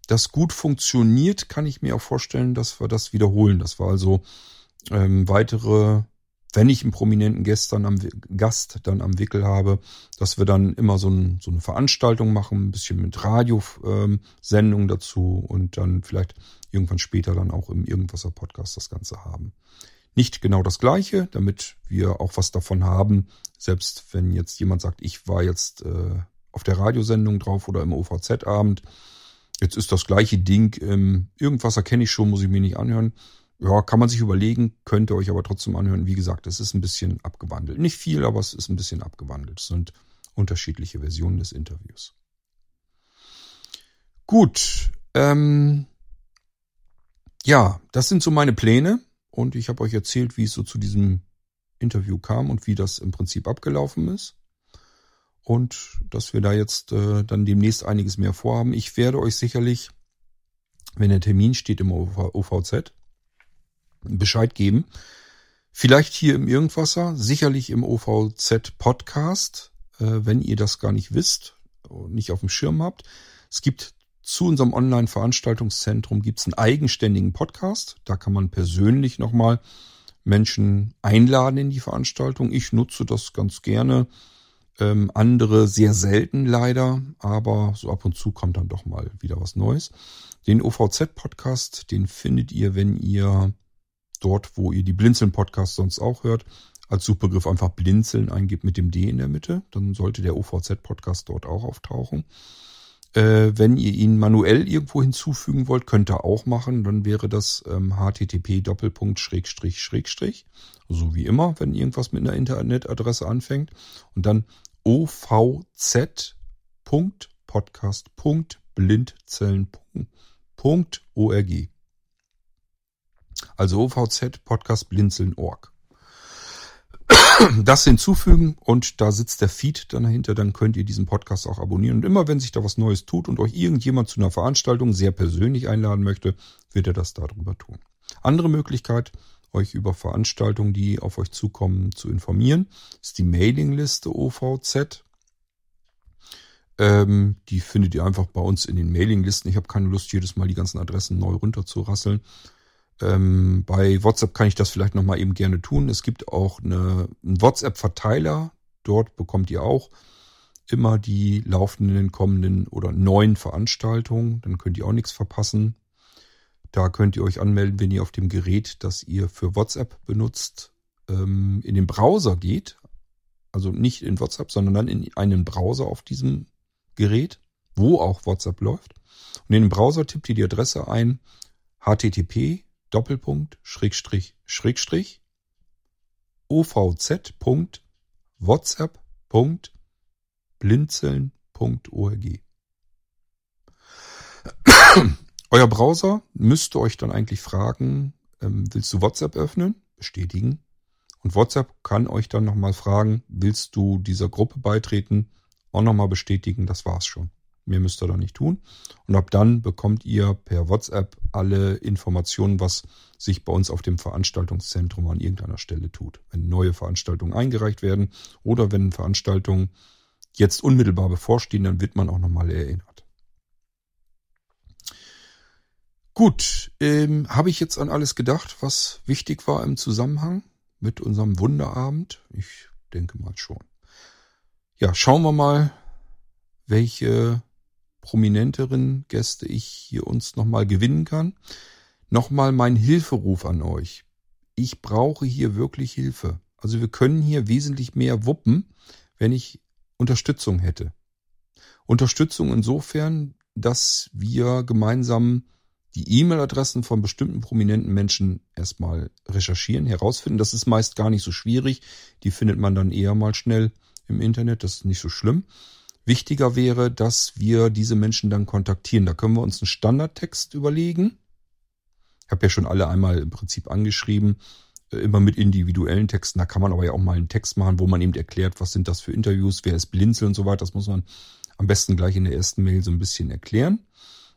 das gut funktioniert, kann ich mir auch vorstellen, dass wir das wiederholen. Das war also ähm, weitere wenn ich einen prominenten Gast dann am, Gast dann am Wickel habe, dass wir dann immer so, ein, so eine Veranstaltung machen, ein bisschen mit Radiosendung ähm, dazu und dann vielleicht irgendwann später dann auch im Irgendwasser Podcast das Ganze haben. Nicht genau das Gleiche, damit wir auch was davon haben, selbst wenn jetzt jemand sagt, ich war jetzt äh, auf der Radiosendung drauf oder im OVZ-Abend, jetzt ist das gleiche Ding, ähm, Irgendwasser kenne ich schon, muss ich mir nicht anhören ja, kann man sich überlegen, könnt ihr euch aber trotzdem anhören. Wie gesagt, es ist ein bisschen abgewandelt. Nicht viel, aber es ist ein bisschen abgewandelt. Es sind unterschiedliche Versionen des Interviews. Gut, ähm, ja, das sind so meine Pläne und ich habe euch erzählt, wie es so zu diesem Interview kam und wie das im Prinzip abgelaufen ist. Und dass wir da jetzt äh, dann demnächst einiges mehr vorhaben. Ich werde euch sicherlich, wenn der Termin steht im OVZ, Bescheid geben. Vielleicht hier im Irgendwasser, sicherlich im OVZ Podcast, äh, wenn ihr das gar nicht wisst und nicht auf dem Schirm habt. Es gibt zu unserem Online-Veranstaltungszentrum gibt's einen eigenständigen Podcast. Da kann man persönlich nochmal Menschen einladen in die Veranstaltung. Ich nutze das ganz gerne. Ähm, andere sehr selten leider, aber so ab und zu kommt dann doch mal wieder was Neues. Den OVZ-Podcast, den findet ihr, wenn ihr dort, wo ihr die Blinzeln-Podcasts sonst auch hört, als Suchbegriff einfach Blinzeln eingibt mit dem D in der Mitte. Dann sollte der OVZ-Podcast dort auch auftauchen. Äh, wenn ihr ihn manuell irgendwo hinzufügen wollt, könnt ihr auch machen. Dann wäre das ähm, http Doppelpunkt Schrägstrich Schrägstrich. So wie immer, wenn irgendwas mit einer Internetadresse anfängt. Und dann ovz.podcast.blindzellen.org. Also OVZ Podcast Blinzeln.org. Das hinzufügen und da sitzt der Feed dann dahinter, dann könnt ihr diesen Podcast auch abonnieren. Und immer wenn sich da was Neues tut und euch irgendjemand zu einer Veranstaltung sehr persönlich einladen möchte, wird er das darüber tun. Andere Möglichkeit, euch über Veranstaltungen, die auf euch zukommen, zu informieren, ist die Mailingliste OVZ. Ähm, die findet ihr einfach bei uns in den Mailinglisten. Ich habe keine Lust, jedes Mal die ganzen Adressen neu runterzurasseln. Ähm, bei WhatsApp kann ich das vielleicht nochmal eben gerne tun. Es gibt auch eine, einen WhatsApp-Verteiler. Dort bekommt ihr auch immer die laufenden, kommenden oder neuen Veranstaltungen. Dann könnt ihr auch nichts verpassen. Da könnt ihr euch anmelden, wenn ihr auf dem Gerät, das ihr für WhatsApp benutzt, ähm, in den Browser geht. Also nicht in WhatsApp, sondern dann in einen Browser auf diesem Gerät, wo auch WhatsApp läuft. Und in den Browser tippt ihr die Adresse ein http Doppelpunkt, Schrägstrich, Schrägstrich, ovz.whatsapp.blinzeln.org. Euer Browser müsste euch dann eigentlich fragen, ähm, willst du WhatsApp öffnen? Bestätigen. Und WhatsApp kann euch dann nochmal fragen, willst du dieser Gruppe beitreten? Auch nochmal bestätigen, das war's schon. Mehr müsst ihr da nicht tun. Und ab dann bekommt ihr per WhatsApp alle Informationen, was sich bei uns auf dem Veranstaltungszentrum an irgendeiner Stelle tut. Wenn neue Veranstaltungen eingereicht werden oder wenn Veranstaltungen jetzt unmittelbar bevorstehen, dann wird man auch nochmal erinnert. Gut, ähm, habe ich jetzt an alles gedacht, was wichtig war im Zusammenhang mit unserem Wunderabend? Ich denke mal schon. Ja, schauen wir mal, welche prominenteren Gäste ich hier uns nochmal gewinnen kann. Nochmal mein Hilferuf an euch. Ich brauche hier wirklich Hilfe. Also wir können hier wesentlich mehr wuppen, wenn ich Unterstützung hätte. Unterstützung insofern, dass wir gemeinsam die E-Mail-Adressen von bestimmten prominenten Menschen erstmal recherchieren, herausfinden. Das ist meist gar nicht so schwierig. Die findet man dann eher mal schnell im Internet. Das ist nicht so schlimm. Wichtiger wäre, dass wir diese Menschen dann kontaktieren. Da können wir uns einen Standardtext überlegen. Ich habe ja schon alle einmal im Prinzip angeschrieben, äh, immer mit individuellen Texten. Da kann man aber ja auch mal einen Text machen, wo man eben erklärt, was sind das für Interviews, wer ist Blinzel und so weiter. Das muss man am besten gleich in der ersten Mail so ein bisschen erklären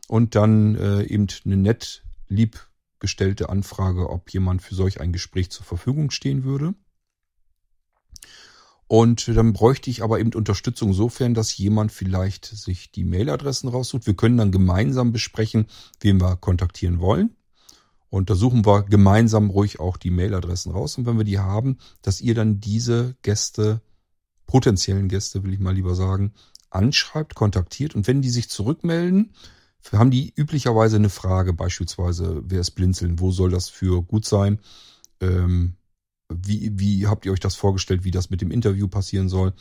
und dann äh, eben eine nett lieb gestellte Anfrage, ob jemand für solch ein Gespräch zur Verfügung stehen würde. Und dann bräuchte ich aber eben Unterstützung insofern, dass jemand vielleicht sich die Mailadressen raussucht. Wir können dann gemeinsam besprechen, wen wir kontaktieren wollen. Und da suchen wir gemeinsam ruhig auch die Mailadressen raus. Und wenn wir die haben, dass ihr dann diese Gäste, potenziellen Gäste, will ich mal lieber sagen, anschreibt, kontaktiert. Und wenn die sich zurückmelden, haben die üblicherweise eine Frage, beispielsweise, wer ist Blinzeln, wo soll das für gut sein? Ähm, wie, wie habt ihr euch das vorgestellt, wie das mit dem Interview passieren soll?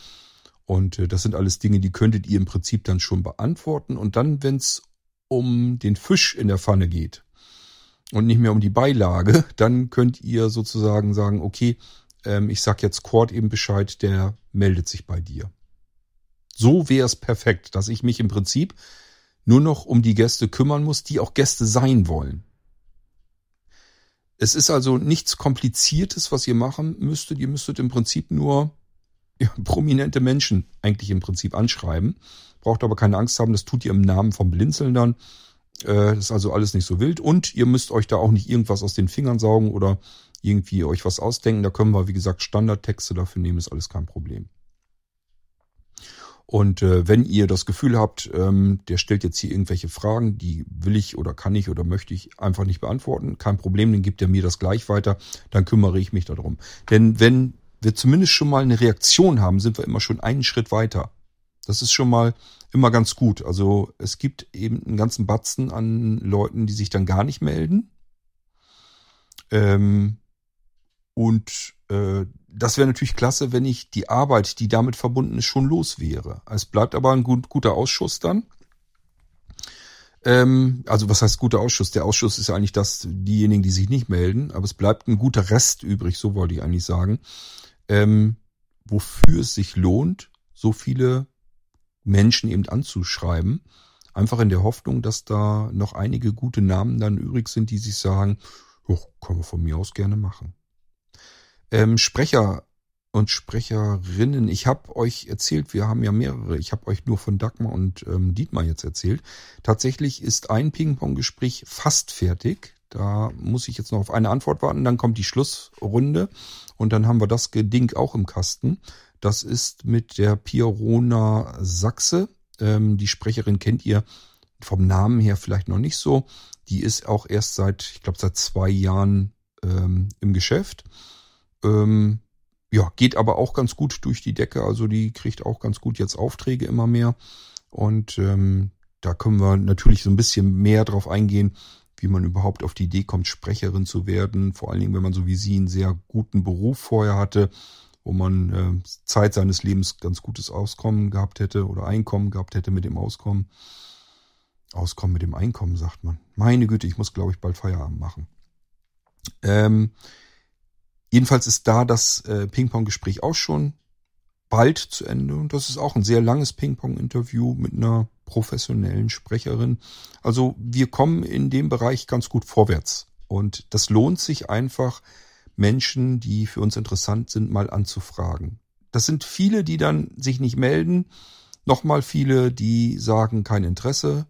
Und äh, das sind alles Dinge, die könntet ihr im Prinzip dann schon beantworten. Und dann, wenn es um den Fisch in der Pfanne geht und nicht mehr um die Beilage, [LAUGHS] dann könnt ihr sozusagen sagen, okay, ähm, ich sag jetzt Cord eben Bescheid, der meldet sich bei dir. So wäre es perfekt, dass ich mich im Prinzip nur noch um die Gäste kümmern muss, die auch Gäste sein wollen. Es ist also nichts Kompliziertes, was ihr machen müsstet. Ihr müsstet im Prinzip nur [LAUGHS] ja, prominente Menschen eigentlich im Prinzip anschreiben. Braucht aber keine Angst haben, das tut ihr im Namen vom Blinzeln dann. Äh, das ist also alles nicht so wild. Und ihr müsst euch da auch nicht irgendwas aus den Fingern saugen oder irgendwie euch was ausdenken. Da können wir, wie gesagt, Standardtexte dafür nehmen, ist alles kein Problem. Und äh, wenn ihr das Gefühl habt, ähm, der stellt jetzt hier irgendwelche Fragen, die will ich oder kann ich oder möchte ich einfach nicht beantworten, kein Problem, dann gibt er mir das gleich weiter, dann kümmere ich mich darum. Denn wenn wir zumindest schon mal eine Reaktion haben, sind wir immer schon einen Schritt weiter. Das ist schon mal immer ganz gut. Also es gibt eben einen ganzen Batzen an Leuten, die sich dann gar nicht melden. Ähm, und äh, das wäre natürlich klasse, wenn ich die Arbeit, die damit verbunden ist, schon los wäre. Es bleibt aber ein gut, guter Ausschuss dann. Ähm, also was heißt guter Ausschuss? Der Ausschuss ist eigentlich das, diejenigen, die sich nicht melden, aber es bleibt ein guter Rest übrig, so wollte ich eigentlich sagen. Ähm, wofür es sich lohnt, so viele Menschen eben anzuschreiben. Einfach in der Hoffnung, dass da noch einige gute Namen dann übrig sind, die sich sagen, können wir von mir aus gerne machen. Ähm, Sprecher und Sprecherinnen. Ich habe euch erzählt, wir haben ja mehrere. Ich habe euch nur von Dagmar und ähm, Dietmar jetzt erzählt. Tatsächlich ist ein Ping-Pong-Gespräch fast fertig. Da muss ich jetzt noch auf eine Antwort warten. Dann kommt die Schlussrunde und dann haben wir das Ding auch im Kasten. Das ist mit der Pierona Sachse. Ähm, die Sprecherin kennt ihr vom Namen her vielleicht noch nicht so. Die ist auch erst seit, ich glaube, seit zwei Jahren ähm, im Geschäft ähm, ja, geht aber auch ganz gut durch die Decke. Also die kriegt auch ganz gut jetzt Aufträge immer mehr. Und ähm, da können wir natürlich so ein bisschen mehr drauf eingehen, wie man überhaupt auf die Idee kommt, Sprecherin zu werden. Vor allen Dingen, wenn man so wie sie einen sehr guten Beruf vorher hatte, wo man äh, Zeit seines Lebens ganz gutes Auskommen gehabt hätte oder Einkommen gehabt hätte mit dem Auskommen. Auskommen mit dem Einkommen, sagt man. Meine Güte, ich muss, glaube ich, bald Feierabend machen. Ähm, Jedenfalls ist da das äh, Ping-Pong-Gespräch auch schon bald zu Ende. Und das ist auch ein sehr langes Ping-Pong-Interview mit einer professionellen Sprecherin. Also wir kommen in dem Bereich ganz gut vorwärts. Und das lohnt sich einfach, Menschen, die für uns interessant sind, mal anzufragen. Das sind viele, die dann sich nicht melden, nochmal viele, die sagen kein Interesse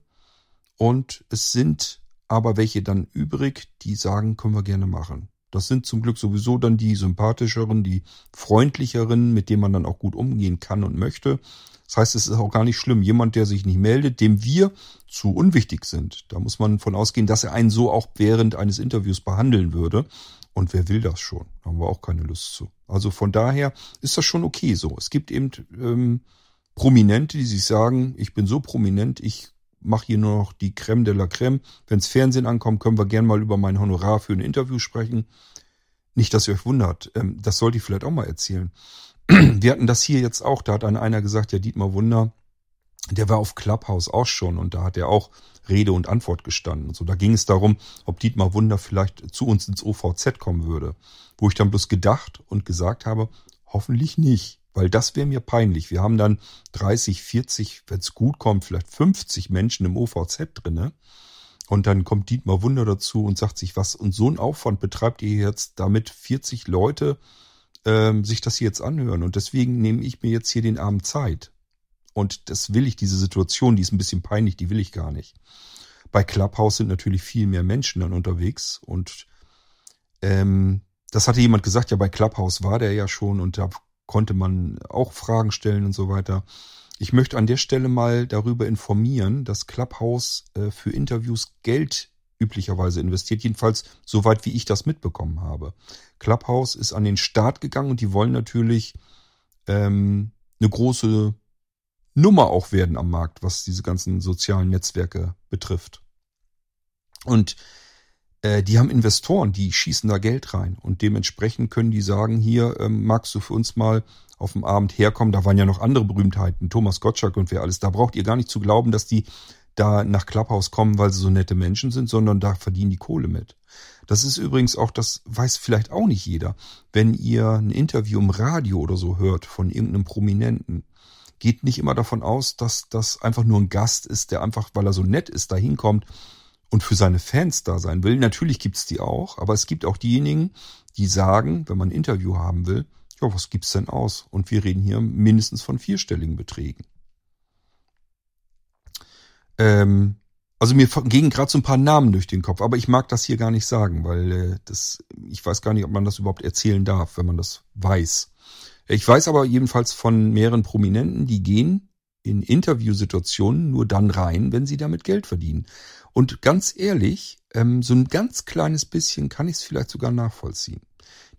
und es sind aber welche dann übrig, die sagen, können wir gerne machen. Das sind zum Glück sowieso dann die sympathischeren, die freundlicheren, mit denen man dann auch gut umgehen kann und möchte. Das heißt, es ist auch gar nicht schlimm. Jemand, der sich nicht meldet, dem wir zu unwichtig sind. Da muss man von ausgehen, dass er einen so auch während eines Interviews behandeln würde. Und wer will das schon? Da haben wir auch keine Lust zu. Also von daher ist das schon okay so. Es gibt eben ähm, Prominente, die sich sagen, ich bin so prominent, ich mache hier nur noch die Creme de la Creme. Wenns Fernsehen ankommt, können wir gern mal über mein Honorar für ein Interview sprechen. Nicht, dass ihr euch wundert. Ähm, das sollte ich vielleicht auch mal erzählen. [CLEARS THROAT] Wir hatten das hier jetzt auch. Da hat einer gesagt, ja, Dietmar Wunder, der war auf Clubhouse auch schon und da hat er auch Rede und Antwort gestanden. So, da ging es darum, ob Dietmar Wunder vielleicht zu uns ins OVZ kommen würde. Wo ich dann bloß gedacht und gesagt habe, hoffentlich nicht weil das wäre mir peinlich. Wir haben dann 30, 40, wenn es gut kommt, vielleicht 50 Menschen im OVZ drinne. Und dann kommt Dietmar Wunder dazu und sagt sich, was und so ein Aufwand betreibt ihr jetzt, damit 40 Leute ähm, sich das hier jetzt anhören. Und deswegen nehme ich mir jetzt hier den Abend Zeit. Und das will ich, diese Situation, die ist ein bisschen peinlich, die will ich gar nicht. Bei Clubhouse sind natürlich viel mehr Menschen dann unterwegs und ähm, das hatte jemand gesagt, ja, bei Clubhouse war der ja schon und da konnte man auch Fragen stellen und so weiter. Ich möchte an der Stelle mal darüber informieren, dass Clubhouse äh, für Interviews Geld üblicherweise investiert, jedenfalls soweit wie ich das mitbekommen habe. Clubhouse ist an den Start gegangen und die wollen natürlich ähm, eine große Nummer auch werden am Markt, was diese ganzen sozialen Netzwerke betrifft. Und äh, die haben Investoren, die schießen da Geld rein und dementsprechend können die sagen, hier ähm, magst du für uns mal auf dem Abend herkommen. Da waren ja noch andere Berühmtheiten, Thomas Gottschalk und wer alles. Da braucht ihr gar nicht zu glauben, dass die da nach Clubhouse kommen, weil sie so nette Menschen sind, sondern da verdienen die Kohle mit. Das ist übrigens auch, das weiß vielleicht auch nicht jeder. Wenn ihr ein Interview im Radio oder so hört von irgendeinem Prominenten, geht nicht immer davon aus, dass das einfach nur ein Gast ist, der einfach, weil er so nett ist, da hinkommt und für seine Fans da sein will. Natürlich gibt's die auch, aber es gibt auch diejenigen, die sagen, wenn man ein Interview haben will, ja, was gibt's denn aus? Und wir reden hier mindestens von vierstelligen Beträgen. Ähm, also mir gingen gerade so ein paar Namen durch den Kopf, aber ich mag das hier gar nicht sagen, weil äh, das, ich weiß gar nicht, ob man das überhaupt erzählen darf, wenn man das weiß. Ich weiß aber jedenfalls von mehreren Prominenten, die gehen in Interviewsituationen nur dann rein, wenn sie damit Geld verdienen. Und ganz ehrlich, ähm, so ein ganz kleines bisschen kann ich es vielleicht sogar nachvollziehen.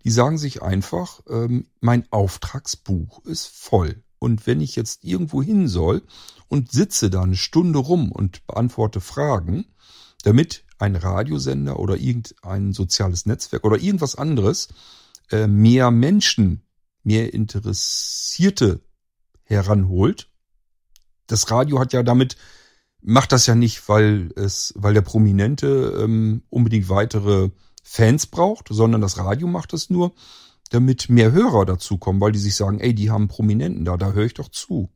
Die sagen sich einfach, ähm, mein Auftragsbuch ist voll. Und wenn ich jetzt irgendwo hin soll und sitze da eine Stunde rum und beantworte Fragen, damit ein Radiosender oder irgendein soziales Netzwerk oder irgendwas anderes äh, mehr Menschen, mehr Interessierte heranholt. Das Radio hat ja damit macht das ja nicht, weil es, weil der Prominente ähm, unbedingt weitere Fans braucht, sondern das Radio macht es nur, damit mehr Hörer dazukommen, weil die sich sagen, ey, die haben Prominenten da, da höre ich doch zu.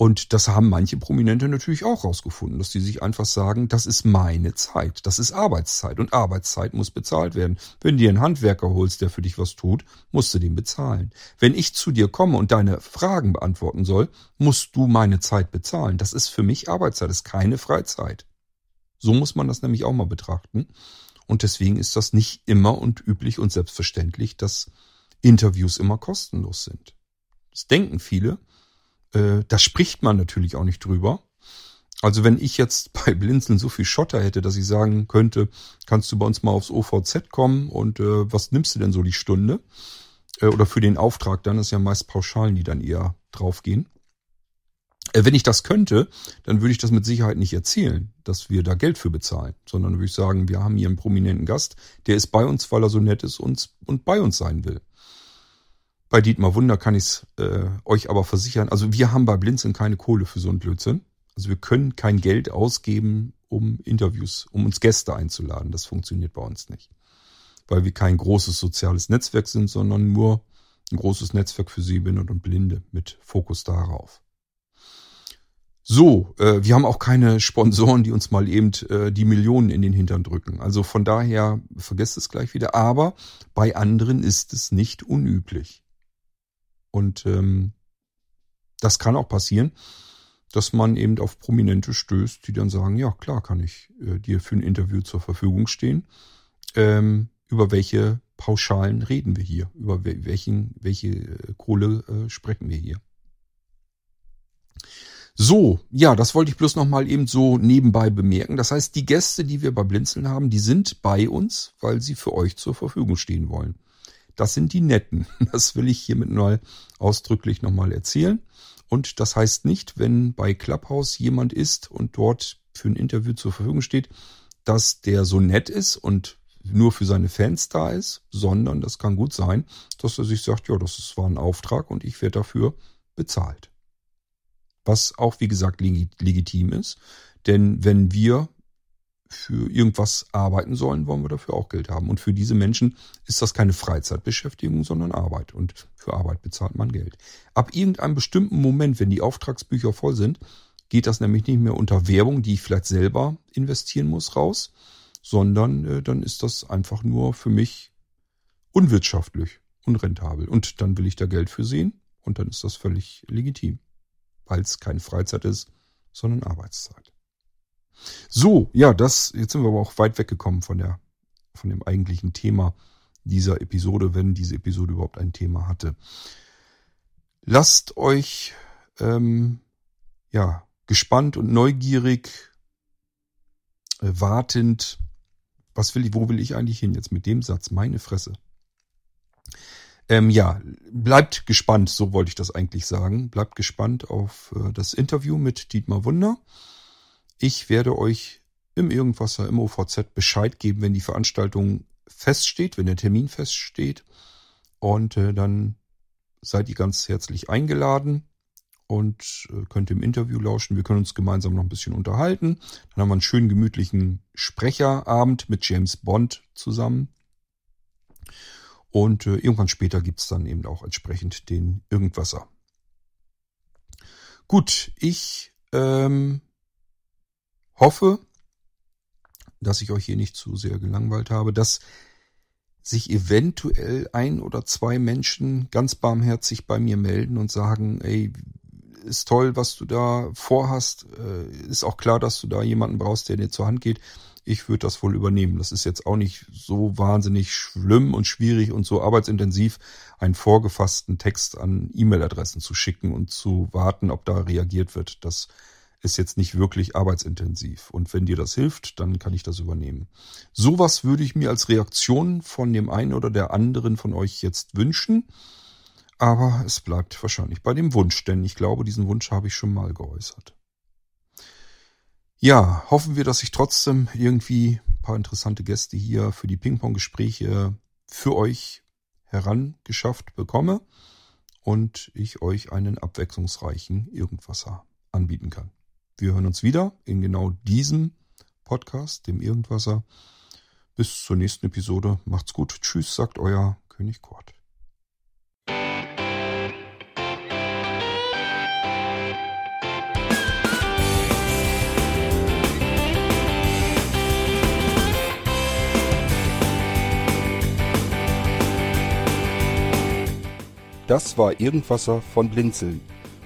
Und das haben manche Prominente natürlich auch rausgefunden, dass die sich einfach sagen, das ist meine Zeit, das ist Arbeitszeit und Arbeitszeit muss bezahlt werden. Wenn dir einen Handwerker holst, der für dich was tut, musst du den bezahlen. Wenn ich zu dir komme und deine Fragen beantworten soll, musst du meine Zeit bezahlen. Das ist für mich Arbeitszeit, das ist keine Freizeit. So muss man das nämlich auch mal betrachten. Und deswegen ist das nicht immer und üblich und selbstverständlich, dass Interviews immer kostenlos sind. Das denken viele, äh, da spricht man natürlich auch nicht drüber. Also wenn ich jetzt [LAUGHS] bei Blinzeln so viel Schotter hätte, dass ich sagen könnte, kannst du bei uns mal aufs OVZ kommen und äh, was nimmst du denn so die Stunde? Äh, oder für den Auftrag, dann ist ja meist Pauschalen, die dann eher draufgehen. Äh, wenn ich das könnte, dann würde ich das mit Sicherheit nicht erzählen, dass wir da Geld für bezahlen, sondern würde ich sagen, wir haben hier einen prominenten Gast, der ist bei uns, weil er so nett ist und, und bei uns sein will. Bei Dietmar Wunder kann ich es äh, euch aber versichern. Also wir haben bei Blinzeln keine Kohle für so einen Blödsinn. Also wir können kein Geld ausgeben, um Interviews, um uns Gäste einzuladen. Das funktioniert bei uns nicht. Weil wir kein großes soziales Netzwerk sind, sondern nur ein großes Netzwerk für Sehbehinderte und Blinde mit Fokus darauf. So, äh, wir haben auch keine Sponsoren, die uns mal eben äh, die Millionen in den Hintern drücken. Also von daher vergesst es gleich wieder. Aber bei anderen ist es nicht unüblich. Und ähm, das kann auch passieren, dass man eben auf Prominente stößt, die dann sagen, ja klar kann ich äh, dir für ein Interview zur Verfügung stehen. Ähm, über welche Pauschalen reden wir hier? Über welchen, welche äh, Kohle äh, sprechen wir hier? So, ja, das wollte ich bloß nochmal eben so nebenbei bemerken. Das heißt, die Gäste, die wir bei Blinzeln haben, die sind bei uns, weil sie für euch zur Verfügung stehen wollen. Das sind die Netten. [LAUGHS] Das will ich hiermit mal ausdrücklich nochmal erzählen. Und das heißt nicht, wenn bei Clubhouse jemand ist und dort für ein Interview zur Verfügung steht, dass der so nett ist und nur für seine Fans da ist, sondern das kann gut sein, dass er sich sagt, ja, das war ein Auftrag und ich werde dafür bezahlt was auch wie gesagt legitim ist. Denn wenn wir für irgendwas arbeiten sollen, wollen wir dafür auch Geld haben. Und für diese Menschen ist das keine Freizeitbeschäftigung, sondern Arbeit. Und für Arbeit bezahlt man Geld. Ab irgendeinem bestimmten Moment, wenn die Auftragsbücher voll sind, geht das nämlich nicht mehr unter Werbung, die ich vielleicht selber investieren muss, raus, sondern äh, dann ist das einfach nur für mich unwirtschaftlich, unrentabel. Und dann will ich da Geld für sehen und dann ist das völlig legitim weil es keine Freizeit ist, sondern Arbeitszeit. So, ja, das, jetzt sind wir aber auch weit weggekommen von der, von dem eigentlichen Thema dieser Episode, wenn diese Episode überhaupt ein Thema hatte. Lasst euch, ähm, ja, gespannt und neugierig, äh, wartend, was will ich, wo will ich eigentlich hin jetzt mit dem Satz? Meine Fresse. Ähm, ja, bleibt gespannt, so wollte ich das eigentlich sagen. Bleibt gespannt auf äh, das Interview mit Dietmar Wunder. Ich werde euch im Irgendwasser, im OVZ Bescheid geben, wenn die Veranstaltung feststeht, wenn der Termin feststeht. Und äh, dann seid ihr ganz herzlich eingeladen und äh, könnt im Interview lauschen. Wir können uns gemeinsam noch ein bisschen unterhalten. Dann haben wir einen schönen gemütlichen Sprecherabend mit James Bond zusammen. Und äh, irgendwann später gibt's dann eben auch entsprechend den Irgendwasser. Gut, ich ähm, hoffe, dass ich euch hier nicht zu sehr gelangweilt habe, dass sich eventuell ein oder zwei Menschen ganz barmherzig bei mir melden und sagen, ey, ist toll, was du da vorhast, äh, ist auch klar, dass du da jemanden brauchst, der dir zur Hand geht ich würde das wohl übernehmen. Das ist jetzt auch nicht so wahnsinnig schlimm und schwierig und so arbeitsintensiv, einen vorgefassten Text an E-Mail-Adressen zu schicken und zu warten, ob da reagiert wird. Das ist jetzt nicht wirklich arbeitsintensiv. Und wenn dir das hilft, dann kann ich das übernehmen. Sowas würde ich mir als Reaktion von dem einen oder der anderen von euch jetzt wünschen. Aber es bleibt wahrscheinlich bei dem Wunsch, denn ich glaube, diesen Wunsch habe ich schon mal geäußert. Ja, hoffen wir, dass ich trotzdem irgendwie ein paar interessante Gäste hier für die Ping-Pong-Gespräche für euch herangeschafft bekomme und ich euch einen abwechslungsreichen Irgendwasser anbieten kann. Wir hören uns wieder in genau diesem Podcast, dem Irgendwasser. Bis zur nächsten Episode. Macht's gut. Tschüss, sagt euer König Kurt. Das war Irgendwasser von Blinzeln.